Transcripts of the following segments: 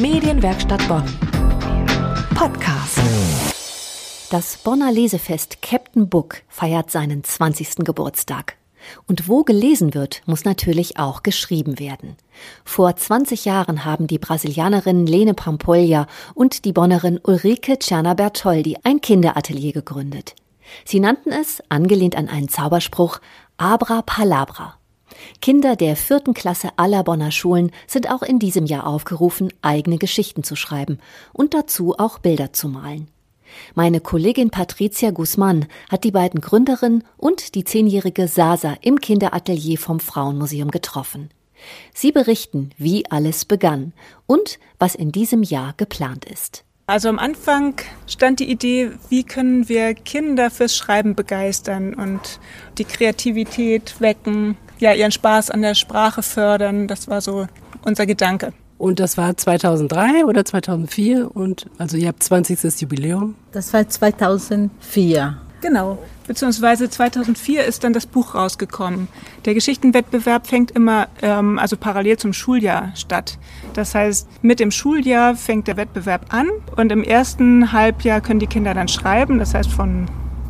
Medienwerkstatt Bonn. Podcast. Das Bonner Lesefest Captain Book feiert seinen 20. Geburtstag. Und wo gelesen wird, muss natürlich auch geschrieben werden. Vor 20 Jahren haben die Brasilianerin Lene Pampolja und die Bonnerin Ulrike Czerna Bertoldi ein Kinderatelier gegründet. Sie nannten es, angelehnt an einen Zauberspruch, Abra Palabra. Kinder der vierten Klasse aller Bonner Schulen sind auch in diesem Jahr aufgerufen, eigene Geschichten zu schreiben und dazu auch Bilder zu malen. Meine Kollegin Patricia Guzman hat die beiden Gründerinnen und die zehnjährige Sasa im Kinderatelier vom Frauenmuseum getroffen. Sie berichten, wie alles begann und was in diesem Jahr geplant ist. Also am Anfang stand die Idee, wie können wir Kinder fürs Schreiben begeistern und die Kreativität wecken, ja, ihren Spaß an der Sprache fördern. Das war so unser Gedanke. Und das war 2003 oder 2004 und also ihr habt 20. Jubiläum? Das war 2004. Genau, beziehungsweise 2004 ist dann das Buch rausgekommen. Der Geschichtenwettbewerb fängt immer, ähm, also parallel zum Schuljahr statt. Das heißt, mit dem Schuljahr fängt der Wettbewerb an und im ersten Halbjahr können die Kinder dann schreiben, das heißt von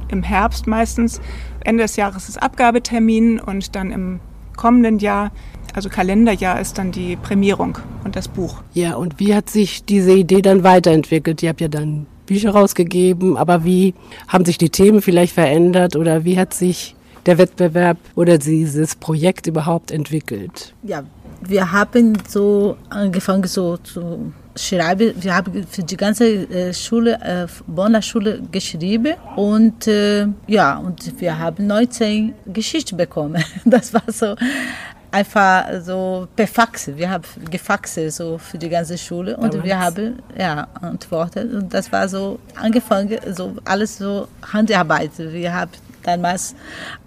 im Herbst meistens. Ende des Jahres ist Abgabetermin und dann im kommenden Jahr, also Kalenderjahr, ist dann die Prämierung und das Buch. Ja, und wie hat sich diese Idee dann weiterentwickelt? Ihr habt ja dann Bücher rausgegeben, aber wie haben sich die Themen vielleicht verändert oder wie hat sich der Wettbewerb oder dieses Projekt überhaupt entwickelt? Ja, wir haben so angefangen so zu schreiben. Wir haben für die ganze äh, Schule, äh, Bonner Schule geschrieben und äh, ja, und wir haben 19 Geschichten bekommen. Das war so einfach so per Fax. Wir haben gefaxt so für die ganze Schule und Damals. wir haben ja antwortet und das war so angefangen so alles so Handarbeit. Wir haben damals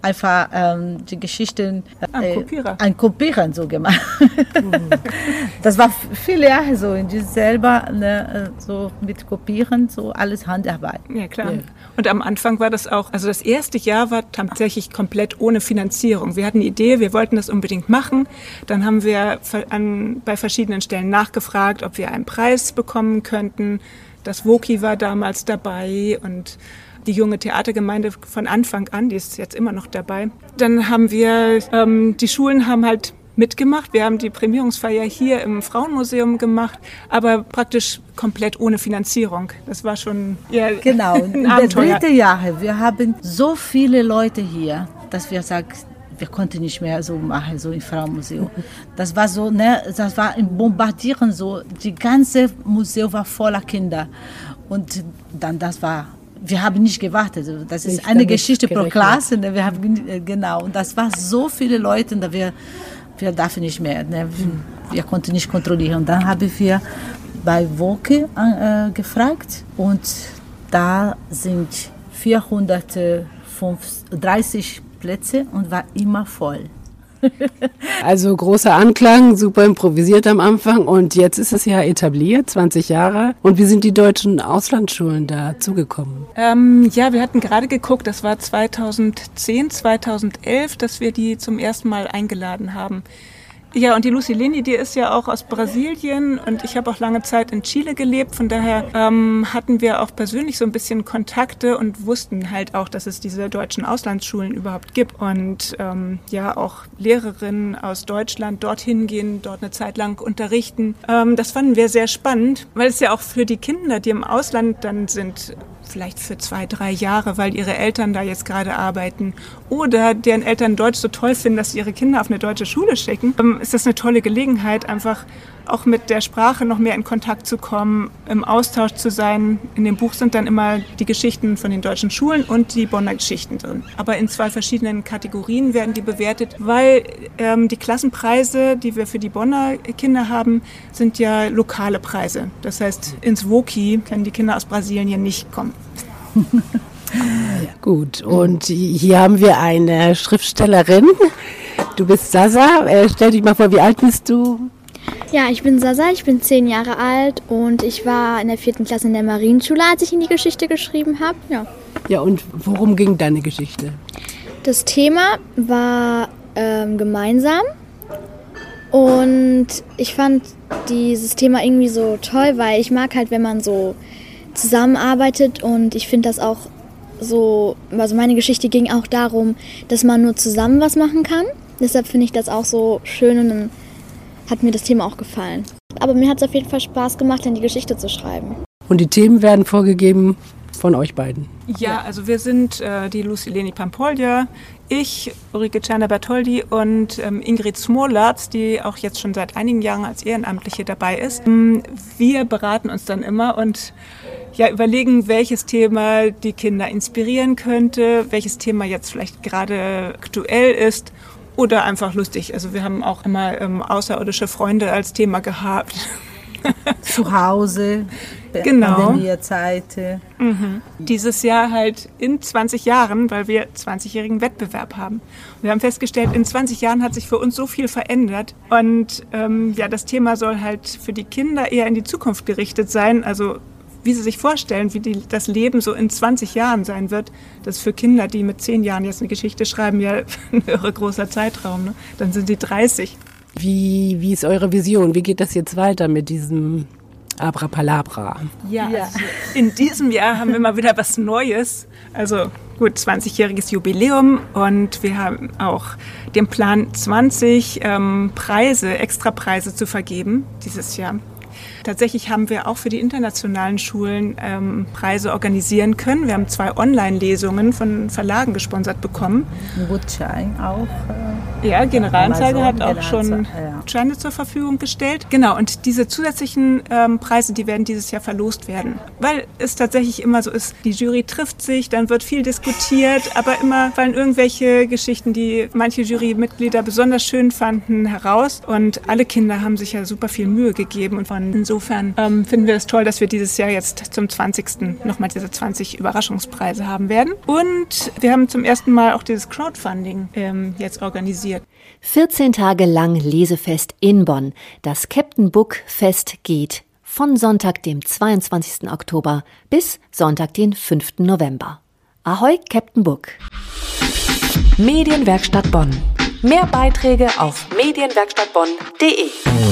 einfach ähm, die Geschichten äh, Kopierer. an Kopieren so gemacht. Mhm. das war viele Jahre so in diesem selber ne, äh, so mit Kopieren so alles Handarbeit. Ja klar. Ja. Und am Anfang war das auch, also das erste Jahr war tatsächlich komplett ohne Finanzierung. Wir hatten eine Idee, wir wollten das unbedingt machen. Dann haben wir an, bei verschiedenen Stellen nachgefragt, ob wir einen Preis bekommen könnten. Das Woki war damals dabei und die junge Theatergemeinde von Anfang an, die ist jetzt immer noch dabei. Dann haben wir, ähm, die Schulen haben halt mitgemacht. Wir haben die Prämierungsfeier hier im Frauenmuseum gemacht, aber praktisch komplett ohne Finanzierung. Das war schon eher genau. ein Abenteuer. Das dritte Jahr, wir haben so viele Leute hier, dass wir sagen, wir konnten nicht mehr so machen, so im Frauenmuseum. Das war so, ne, das war im Bombardieren so, die ganze Museum war voller Kinder. Und dann, das war wir haben nicht gewartet. Das ist nicht eine Geschichte pro Klasse. Ne? Wir haben, äh, genau. Und das war so viele Leute, da wir, wir dürfen nicht mehr. Ne? Wir konnten nicht kontrollieren. Dann haben wir bei Woke äh, gefragt und da sind 430 Plätze und war immer voll. Also großer Anklang, super improvisiert am Anfang und jetzt ist es ja etabliert, 20 Jahre. Und wie sind die deutschen Auslandsschulen da zugekommen? Ähm, ja, wir hatten gerade geguckt, das war 2010, 2011, dass wir die zum ersten Mal eingeladen haben. Ja, und die Lucilini, die ist ja auch aus Brasilien und ich habe auch lange Zeit in Chile gelebt. Von daher ähm, hatten wir auch persönlich so ein bisschen Kontakte und wussten halt auch, dass es diese deutschen Auslandsschulen überhaupt gibt. Und ähm, ja, auch Lehrerinnen aus Deutschland dorthin gehen, dort eine Zeit lang unterrichten. Ähm, das fanden wir sehr spannend, weil es ja auch für die Kinder, die im Ausland dann sind, vielleicht für zwei, drei Jahre, weil ihre Eltern da jetzt gerade arbeiten oder deren Eltern Deutsch so toll finden, dass sie ihre Kinder auf eine deutsche Schule schicken, ähm, ist das eine tolle Gelegenheit, einfach auch mit der Sprache noch mehr in Kontakt zu kommen, im Austausch zu sein. In dem Buch sind dann immer die Geschichten von den deutschen Schulen und die Bonner Geschichten drin. Aber in zwei verschiedenen Kategorien werden die bewertet, weil ähm, die Klassenpreise, die wir für die Bonner Kinder haben, sind ja lokale Preise. Das heißt, ins Woki können die Kinder aus Brasilien nicht kommen. Gut, und hier haben wir eine Schriftstellerin. Du bist Sasa. Äh, stell dich mal vor, wie alt bist du? Ja, ich bin Sasa, ich bin zehn Jahre alt und ich war in der vierten Klasse in der Marienschule, als ich in die Geschichte geschrieben habe. Ja. ja, und worum ging deine Geschichte? Das Thema war ähm, gemeinsam Und ich fand dieses Thema irgendwie so toll, weil ich mag halt, wenn man so zusammenarbeitet und ich finde das auch so, also meine Geschichte ging auch darum, dass man nur zusammen was machen kann. Deshalb finde ich das auch so schön und dann hat mir das Thema auch gefallen. Aber mir hat es auf jeden Fall Spaß gemacht, dann die Geschichte zu schreiben. Und die Themen werden vorgegeben von euch beiden? Ja, also wir sind äh, die Lucileni Pampolja, ich, Ulrike Czerner-Bertoldi und ähm, Ingrid Smolatz, die auch jetzt schon seit einigen Jahren als Ehrenamtliche dabei ist. Ähm, wir beraten uns dann immer und ja, überlegen, welches Thema die Kinder inspirieren könnte, welches Thema jetzt vielleicht gerade aktuell ist oder einfach lustig. Also wir haben auch immer ähm, außerirdische Freunde als Thema gehabt. Zu Hause, genau. Pandemiezeit. Mhm. Dieses Jahr halt in 20 Jahren, weil wir 20-jährigen Wettbewerb haben. Wir haben festgestellt, in 20 Jahren hat sich für uns so viel verändert. Und ähm, ja, das Thema soll halt für die Kinder eher in die Zukunft gerichtet sein. Also wie sie sich vorstellen, wie die, das Leben so in 20 Jahren sein wird. Das ist für Kinder, die mit 10 Jahren jetzt eine Geschichte schreiben, ja ein irre großer Zeitraum. Ne? Dann sind sie 30. Wie, wie ist eure Vision? Wie geht das jetzt weiter mit diesem Abrapalabra? Ja, ja. Also in diesem Jahr haben wir mal wieder was Neues. Also gut, 20-jähriges Jubiläum und wir haben auch den Plan, 20 ähm, Preise, Extrapreise zu vergeben dieses Jahr. Tatsächlich haben wir auch für die internationalen Schulen ähm, Preise organisieren können. Wir haben zwei Online-Lesungen von Verlagen gesponsert bekommen. Gutschein auch. Äh, ja, Generalanzeige hat auch schon Gutscheine zur Verfügung gestellt. Genau, und diese zusätzlichen ähm, Preise, die werden dieses Jahr verlost werden. Weil es tatsächlich immer so ist, die Jury trifft sich, dann wird viel diskutiert, aber immer fallen irgendwelche Geschichten, die manche Jurymitglieder besonders schön fanden, heraus. Und alle Kinder haben sich ja super viel Mühe gegeben und von Insofern ähm, finden wir es toll, dass wir dieses Jahr jetzt zum 20. nochmal diese 20 Überraschungspreise haben werden. Und wir haben zum ersten Mal auch dieses Crowdfunding ähm, jetzt organisiert. 14 Tage lang Lesefest in Bonn. Das Captain Book Fest geht von Sonntag, dem 22. Oktober bis Sonntag, den 5. November. Ahoi, Captain Book. Medienwerkstatt Bonn. Mehr Beiträge auf medienwerkstattbonn.de.